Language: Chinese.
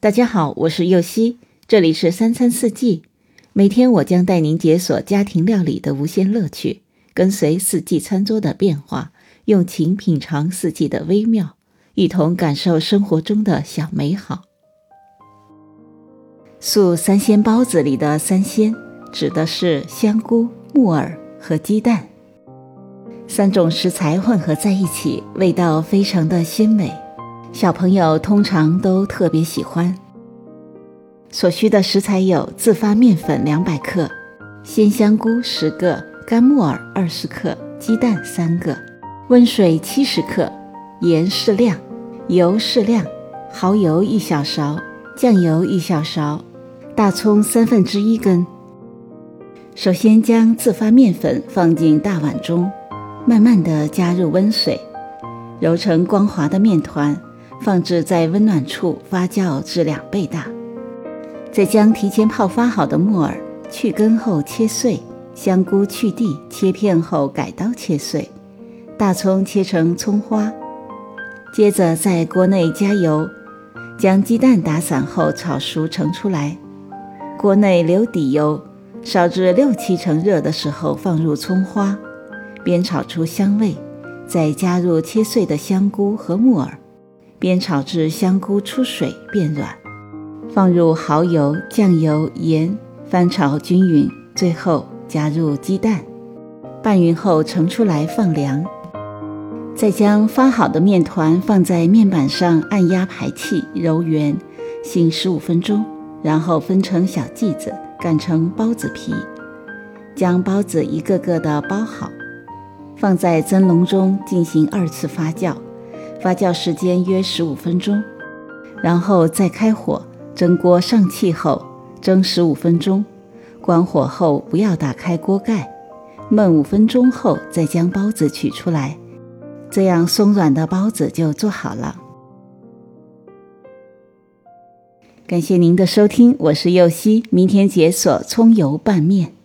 大家好，我是右希，这里是三餐四季。每天我将带您解锁家庭料理的无限乐趣，跟随四季餐桌的变化，用情品尝四季的微妙，一同感受生活中的小美好。素三鲜包子里的三鲜，指的是香菇、木耳和鸡蛋，三种食材混合在一起，味道非常的鲜美。小朋友通常都特别喜欢。所需的食材有自发面粉两百克、鲜香菇十个、干木耳二十克、鸡蛋三个、温水七十克、盐适量、油适量、蚝油一小勺、酱油一小勺、大葱三分之一根。首先将自发面粉放进大碗中，慢慢的加入温水，揉成光滑的面团。放置在温暖处发酵至两倍大，再将提前泡发好的木耳去根后切碎，香菇去蒂切片后改刀切碎，大葱切成葱花。接着在锅内加油，将鸡蛋打散后炒熟盛出来。锅内留底油，烧至六七成热的时候放入葱花，煸炒出香味，再加入切碎的香菇和木耳。煸炒至香菇出水变软，放入蚝油、酱油、盐，翻炒均匀，最后加入鸡蛋，拌匀后盛出来放凉。再将发好的面团放在面板上，按压排气，揉圆，醒十五分钟，然后分成小剂子，擀成包子皮，将包子一个个的包好，放在蒸笼中进行二次发酵。发酵时间约十五分钟，然后再开火蒸锅上气后蒸十五分钟，关火后不要打开锅盖，焖五分钟后再将包子取出来，这样松软的包子就做好了。感谢您的收听，我是右希，明天解锁葱油拌面。